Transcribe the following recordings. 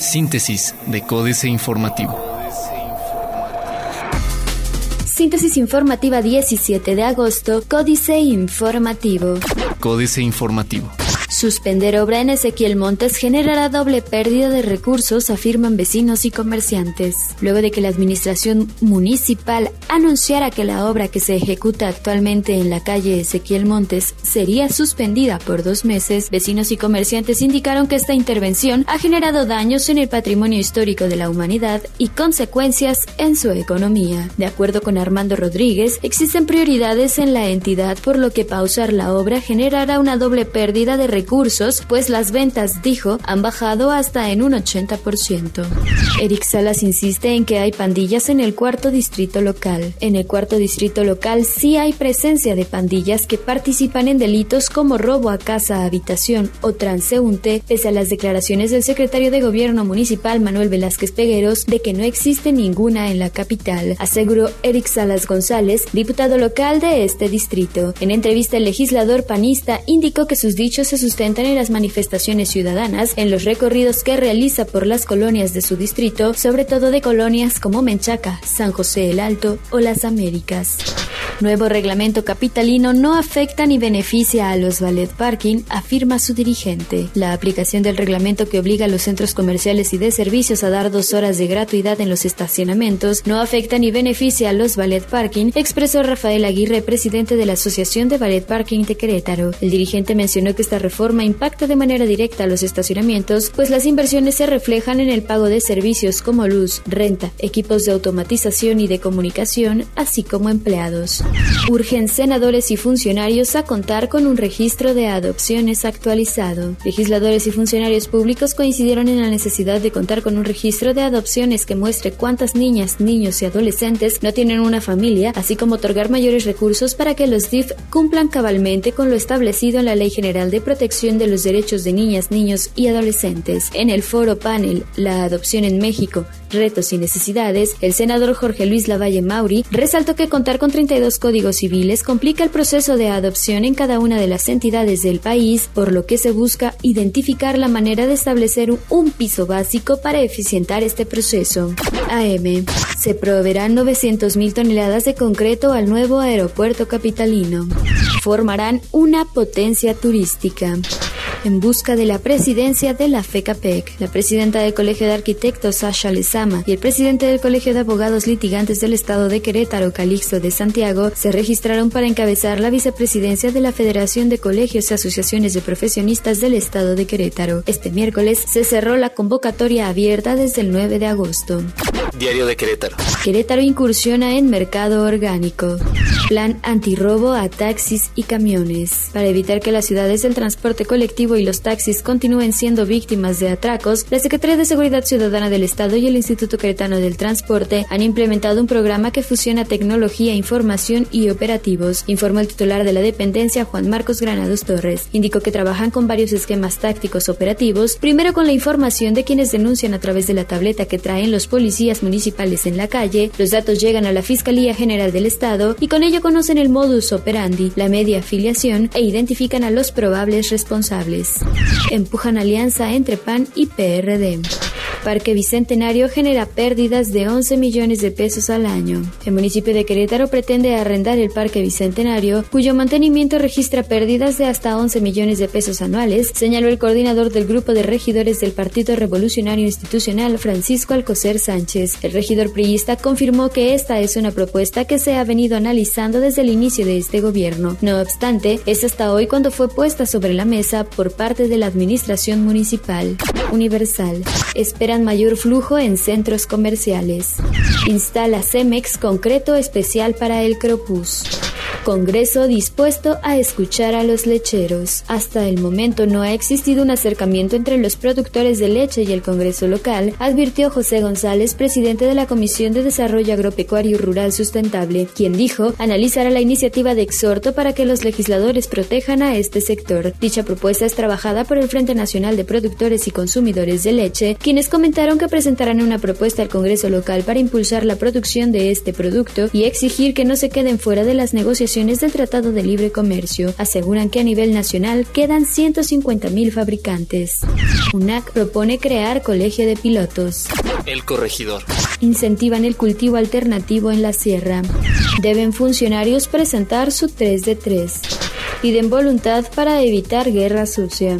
Síntesis de Códice Informativo. Síntesis informativa 17 de agosto, Códice Informativo. Códice Informativo. Suspender obra en Ezequiel Montes generará doble pérdida de recursos, afirman vecinos y comerciantes. Luego de que la administración municipal anunciara que la obra que se ejecuta actualmente en la calle Ezequiel Montes sería suspendida por dos meses, vecinos y comerciantes indicaron que esta intervención ha generado daños en el patrimonio histórico de la humanidad y consecuencias en su economía. De acuerdo con Armando Rodríguez, existen prioridades en la entidad por lo que pausar la obra generará una doble pérdida de recursos recursos, pues las ventas, dijo, han bajado hasta en un 80%. Eric Salas insiste en que hay pandillas en el cuarto distrito local. En el cuarto distrito local sí hay presencia de pandillas que participan en delitos como robo a casa, habitación o transeúnte, pese a las declaraciones del secretario de Gobierno municipal Manuel Velázquez Pegueros de que no existe ninguna en la capital, aseguró Eric Salas González, diputado local de este distrito. En entrevista el legislador panista indicó que sus dichos se sustentan en las manifestaciones ciudadanas en los recorridos que realiza por las colonias de su distrito, sobre todo de colonias como Menchaca, San José el Alto o Las Américas. Nuevo reglamento capitalino no afecta ni beneficia a los ballet parking, afirma su dirigente. La aplicación del reglamento que obliga a los centros comerciales y de servicios a dar dos horas de gratuidad en los estacionamientos no afecta ni beneficia a los ballet parking, expresó Rafael Aguirre, presidente de la Asociación de Ballet Parking de Querétaro. El dirigente mencionó que esta reforma impacta de manera directa a los estacionamientos, pues las inversiones se reflejan en el pago de servicios como luz, renta, equipos de automatización y de comunicación, así como empleados. Urgen senadores y funcionarios a contar con un registro de adopciones actualizado. Legisladores y funcionarios públicos coincidieron en la necesidad de contar con un registro de adopciones que muestre cuántas niñas, niños y adolescentes no tienen una familia, así como otorgar mayores recursos para que los DIF cumplan cabalmente con lo establecido en la Ley General de Protección de los Derechos de Niñas, Niños y Adolescentes. En el foro panel La adopción en México, retos y necesidades, el senador Jorge Luis Lavalle Mauri resaltó que contar con 32 códigos civiles complica el proceso de adopción en cada una de las entidades del país, por lo que se busca identificar la manera de establecer un piso básico para eficientar este proceso. AM. Se proveerán 900.000 toneladas de concreto al nuevo aeropuerto capitalino. Formarán una potencia turística en busca de la presidencia de la FECAPEC. La presidenta del Colegio de Arquitectos, Sasha Lezama, y el presidente del Colegio de Abogados Litigantes del Estado de Querétaro, Calixto de Santiago, se registraron para encabezar la vicepresidencia de la Federación de Colegios y Asociaciones de Profesionistas del Estado de Querétaro. Este miércoles se cerró la convocatoria abierta desde el 9 de agosto. Diario de Querétaro. Querétaro incursiona en mercado orgánico. Plan antirrobo a taxis y camiones. Para evitar que las ciudades del transporte colectivo y los taxis continúen siendo víctimas de atracos, la Secretaría de Seguridad Ciudadana del Estado y el Instituto Queretano del Transporte han implementado un programa que fusiona tecnología, información y operativos, informó el titular de la dependencia Juan Marcos Granados Torres. Indicó que trabajan con varios esquemas tácticos operativos, primero con la información de quienes denuncian a través de la tableta que traen los policías municipales en la calle, los datos llegan a la Fiscalía General del Estado y con ello conocen el modus operandi, la media afiliación e identifican a los probables responsables. Empujan alianza entre PAN y PRD. Parque Bicentenario genera pérdidas de 11 millones de pesos al año. El municipio de Querétaro pretende arrendar el Parque Bicentenario, cuyo mantenimiento registra pérdidas de hasta 11 millones de pesos anuales, señaló el coordinador del grupo de regidores del Partido Revolucionario Institucional, Francisco Alcocer Sánchez. El regidor priista confirmó que esta es una propuesta que se ha venido analizando desde el inicio de este gobierno. No obstante, es hasta hoy cuando fue puesta sobre la mesa por parte de la administración municipal. Universal. Esperan mayor flujo en centros comerciales. Instala Cemex concreto especial para el Cropus. Congreso dispuesto a escuchar a los lecheros. Hasta el momento no ha existido un acercamiento entre los productores de leche y el Congreso local, advirtió José González, presidente de la Comisión de Desarrollo Agropecuario Rural Sustentable, quien dijo analizará la iniciativa de exhorto para que los legisladores protejan a este sector. Dicha propuesta es trabajada por el Frente Nacional de Productores y Consumidores de Leche, quienes comentaron que presentarán una propuesta al Congreso local para impulsar la producción de este producto y exigir que no se queden fuera de las negociaciones negociaciones del Tratado de Libre Comercio aseguran que a nivel nacional quedan 150.000 fabricantes. UNAC propone crear colegio de pilotos. El corregidor. Incentivan el cultivo alternativo en la sierra. Deben funcionarios presentar su 3 de 3. Piden voluntad para evitar guerra sucia.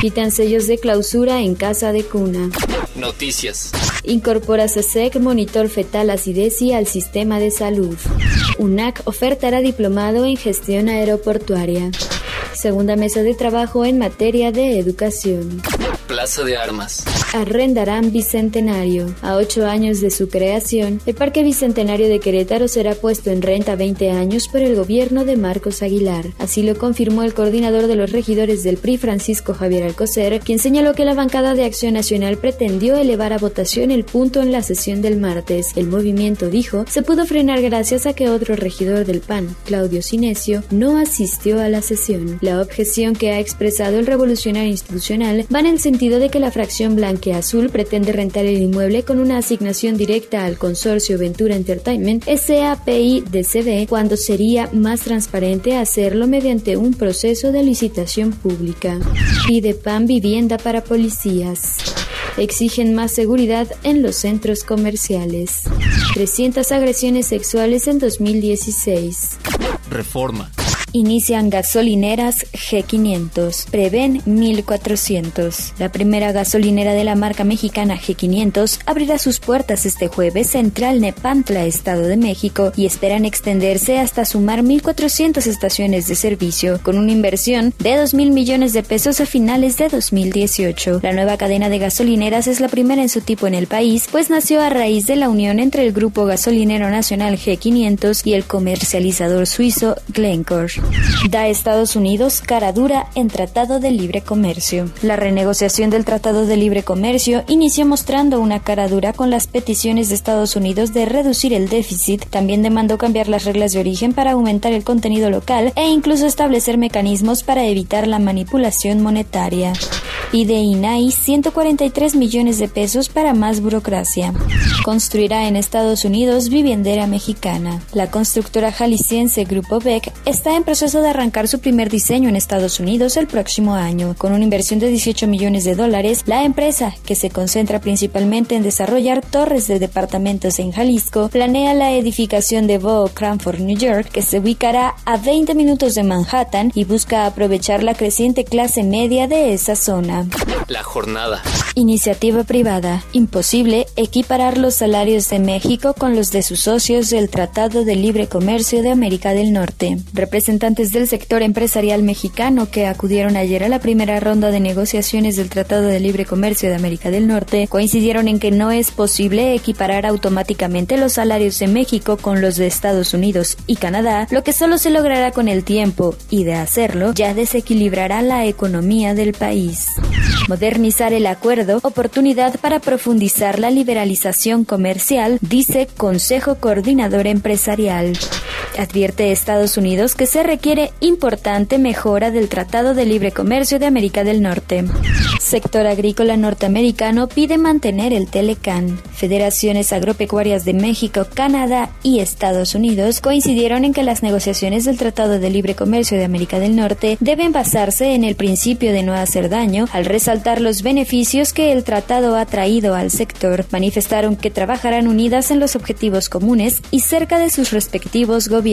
Quitan sellos de clausura en casa de cuna. Noticias. Incorpora CSEC monitor fetal acidez al sistema de salud. UNAC ofertará diplomado en gestión aeroportuaria. Segunda mesa de trabajo en materia de educación. Plaza de Armas. Arrendarán Bicentenario. A ocho años de su creación, el Parque Bicentenario de Querétaro será puesto en renta 20 años por el gobierno de Marcos Aguilar. Así lo confirmó el coordinador de los regidores del PRI, Francisco Javier Alcocer, quien señaló que la bancada de Acción Nacional pretendió elevar a votación el punto en la sesión del martes. El movimiento, dijo, se pudo frenar gracias a que otro regidor del PAN, Claudio Sinesio, no asistió a la sesión. La objeción que ha expresado el revolucionario institucional va en el sentido de que la fracción blanque azul pretende rentar el inmueble con una asignación directa al consorcio Ventura Entertainment SAPI-DCB cuando sería más transparente hacerlo mediante un proceso de licitación pública. Pide PAN vivienda para policías exigen más seguridad en los centros comerciales. 300 agresiones sexuales en 2016. Reforma. Inician gasolineras G500. Prevén 1400. La primera gasolinera de la marca mexicana G500 abrirá sus puertas este jueves Central Nepantla, Estado de México, y esperan extenderse hasta sumar 1400 estaciones de servicio, con una inversión de 2 mil millones de pesos a finales de 2018. La nueva cadena de gasolineras es la primera en su tipo en el país, pues nació a raíz de la unión entre el Grupo Gasolinero Nacional G500 y el comercializador suizo Glencore. Da Estados Unidos cara dura en Tratado de Libre Comercio. La renegociación del Tratado de Libre Comercio inició mostrando una cara dura con las peticiones de Estados Unidos de reducir el déficit. También demandó cambiar las reglas de origen para aumentar el contenido local e incluso establecer mecanismos para evitar la manipulación monetaria. Pide INAI 143 millones de pesos para más burocracia. Construirá en Estados Unidos viviendera mexicana. La constructora jalisciense Grupo Beck está en proceso de arrancar su primer diseño en Estados Unidos el próximo año. Con una inversión de 18 millones de dólares, la empresa, que se concentra principalmente en desarrollar torres de departamentos en Jalisco, planea la edificación de Bow Cranford, New York, que se ubicará a 20 minutos de Manhattan y busca aprovechar la creciente clase media de esa zona. La jornada. Iniciativa privada. Imposible equiparar los salarios de México con los de sus socios del Tratado de Libre Comercio de América del Norte. Representantes del sector empresarial mexicano que acudieron ayer a la primera ronda de negociaciones del Tratado de Libre Comercio de América del Norte coincidieron en que no es posible equiparar automáticamente los salarios de México con los de Estados Unidos y Canadá, lo que solo se logrará con el tiempo y de hacerlo ya desequilibrará la economía del país. Modernizar el acuerdo, oportunidad para profundizar la liberalización comercial, dice Consejo Coordinador Empresarial. Advierte Estados Unidos que se requiere importante mejora del Tratado de Libre Comercio de América del Norte. Sector agrícola norteamericano pide mantener el Telecan. Federaciones agropecuarias de México, Canadá y Estados Unidos coincidieron en que las negociaciones del Tratado de Libre Comercio de América del Norte deben basarse en el principio de no hacer daño al resaltar los beneficios que el tratado ha traído al sector. Manifestaron que trabajarán unidas en los objetivos comunes y cerca de sus respectivos gobiernos.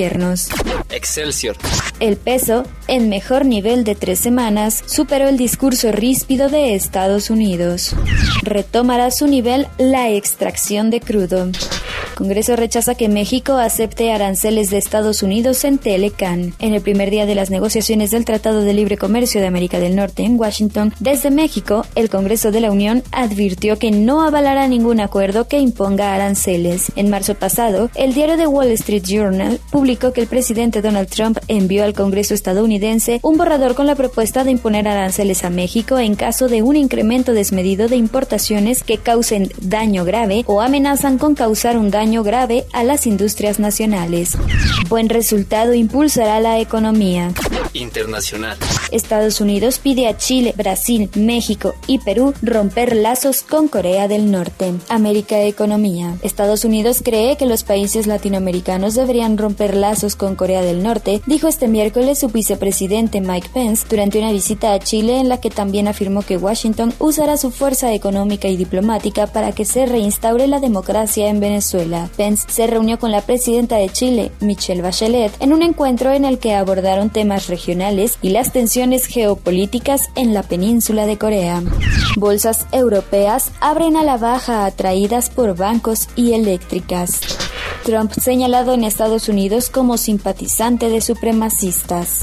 Excelsior. El peso, en mejor nivel de tres semanas, superó el discurso ríspido de Estados Unidos. Retomará su nivel la extracción de crudo. Congreso rechaza que México acepte aranceles de Estados Unidos en Telecan. En el primer día de las negociaciones del Tratado de Libre Comercio de América del Norte en Washington, desde México, el Congreso de la Unión advirtió que no avalará ningún acuerdo que imponga aranceles. En marzo pasado, el diario The Wall Street Journal publicó que el presidente Donald Trump envió al Congreso estadounidense un borrador con la propuesta de imponer aranceles a México en caso de un incremento desmedido de importaciones que causen daño grave o amenazan con causar un daño grave a las industrias nacionales. Buen resultado impulsará la economía. Internacional. Estados Unidos pide a Chile, Brasil, México y Perú romper lazos con Corea del Norte. América Economía. Estados Unidos cree que los países latinoamericanos deberían romper lazos con Corea del Norte, dijo este miércoles su vicepresidente Mike Pence durante una visita a Chile en la que también afirmó que Washington usará su fuerza económica y diplomática para que se reinstaure la democracia en Venezuela. Pence se reunió con la presidenta de Chile, Michelle Bachelet, en un encuentro en el que abordaron temas regionales y las tensiones geopolíticas en la península de Corea. Bolsas europeas abren a la baja atraídas por bancos y eléctricas. Trump señalado en Estados Unidos como simpatizante de supremacistas.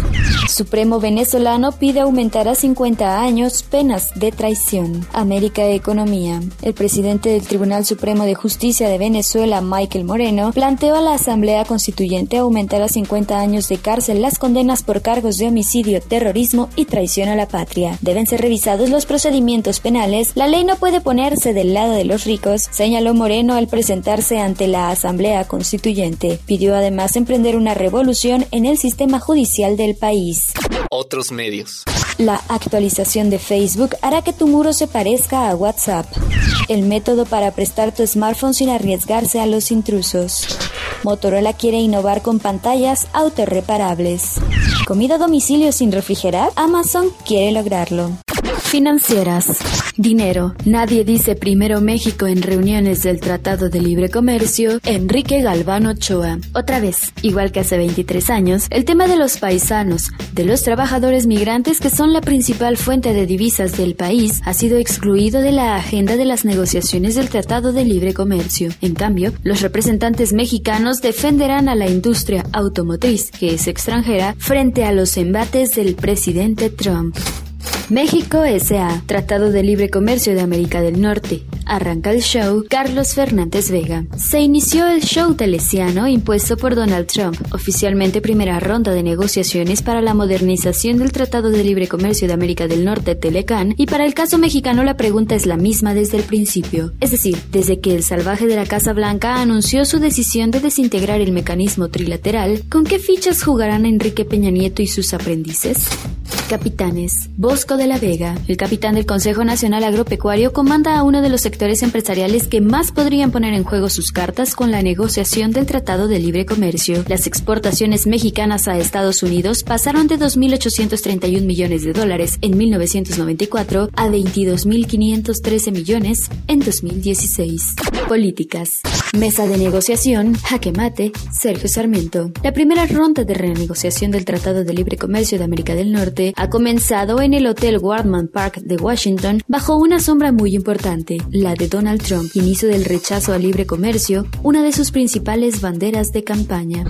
Supremo venezolano pide aumentar a 50 años penas de traición. América Economía. El presidente del Tribunal Supremo de Justicia de Venezuela, Michael Moreno, planteó a la Asamblea Constituyente aumentar a 50 años de cárcel las condenas por cargos de homicidio, terrorismo y traición a la patria. Deben ser revisados los procedimientos penales. La ley no puede ponerse del lado de los ricos, señaló Moreno al presentarse ante la Asamblea constituyente. Pidió además emprender una revolución en el sistema judicial del país. Otros medios. La actualización de Facebook hará que tu muro se parezca a WhatsApp. El método para prestar tu smartphone sin arriesgarse a los intrusos. Motorola quiere innovar con pantallas autorreparables. ¿Comida a domicilio sin refrigerar? Amazon quiere lograrlo. Financieras. Dinero. Nadie dice primero México en reuniones del Tratado de Libre Comercio. Enrique Galván Ochoa. Otra vez, igual que hace 23 años, el tema de los paisanos, de los trabajadores migrantes que son la principal fuente de divisas del país, ha sido excluido de la agenda de las negociaciones del Tratado de Libre Comercio. En cambio, los representantes mexicanos defenderán a la industria automotriz, que es extranjera, frente a los embates del presidente Trump. México S.A. Tratado de Libre Comercio de América del Norte. Arranca el show Carlos Fernández Vega. Se inició el show telesiano impuesto por Donald Trump, oficialmente primera ronda de negociaciones para la modernización del Tratado de Libre Comercio de América del Norte, Telecan, y para el caso mexicano la pregunta es la misma desde el principio. Es decir, desde que el salvaje de la Casa Blanca anunció su decisión de desintegrar el mecanismo trilateral, ¿con qué fichas jugarán Enrique Peña Nieto y sus aprendices? Capitanes. Bosco de la Vega, el capitán del Consejo Nacional Agropecuario, comanda a uno de los sectores empresariales que más podrían poner en juego sus cartas con la negociación del Tratado de Libre Comercio. Las exportaciones mexicanas a Estados Unidos pasaron de 2.831 millones de dólares en 1994 a 22.513 millones en 2016. Políticas. Mesa de negociación, jaque mate, Sergio Sarmiento. La primera ronda de renegociación del Tratado de Libre Comercio de América del Norte ha comenzado en el Hotel Wardman Park de Washington bajo una sombra muy importante, la de Donald Trump, inicio del rechazo al libre comercio, una de sus principales banderas de campaña.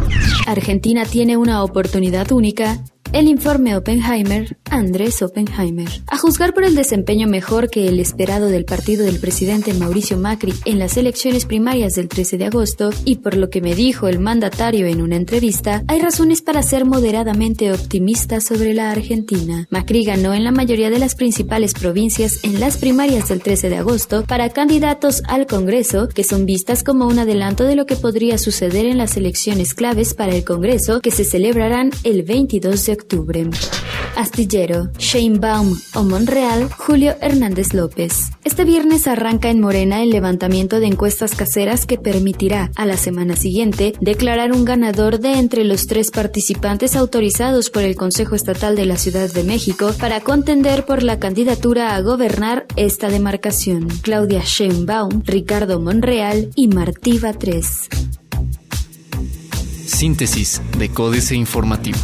Argentina tiene una oportunidad única el informe Oppenheimer, Andrés Oppenheimer. A juzgar por el desempeño mejor que el esperado del partido del presidente Mauricio Macri en las elecciones primarias del 13 de agosto y por lo que me dijo el mandatario en una entrevista, hay razones para ser moderadamente optimista sobre la Argentina. Macri ganó en la mayoría de las principales provincias en las primarias del 13 de agosto para candidatos al Congreso que son vistas como un adelanto de lo que podría suceder en las elecciones claves para el Congreso que se celebrarán el 22 de octubre. Astillero, Baum o Monreal, Julio Hernández López. Este viernes arranca en Morena el levantamiento de encuestas caseras que permitirá a la semana siguiente declarar un ganador de entre los tres participantes autorizados por el Consejo Estatal de la Ciudad de México para contender por la candidatura a gobernar esta demarcación. Claudia Sheinbaum, Ricardo Monreal y Martí 3. Síntesis de Códice Informativo.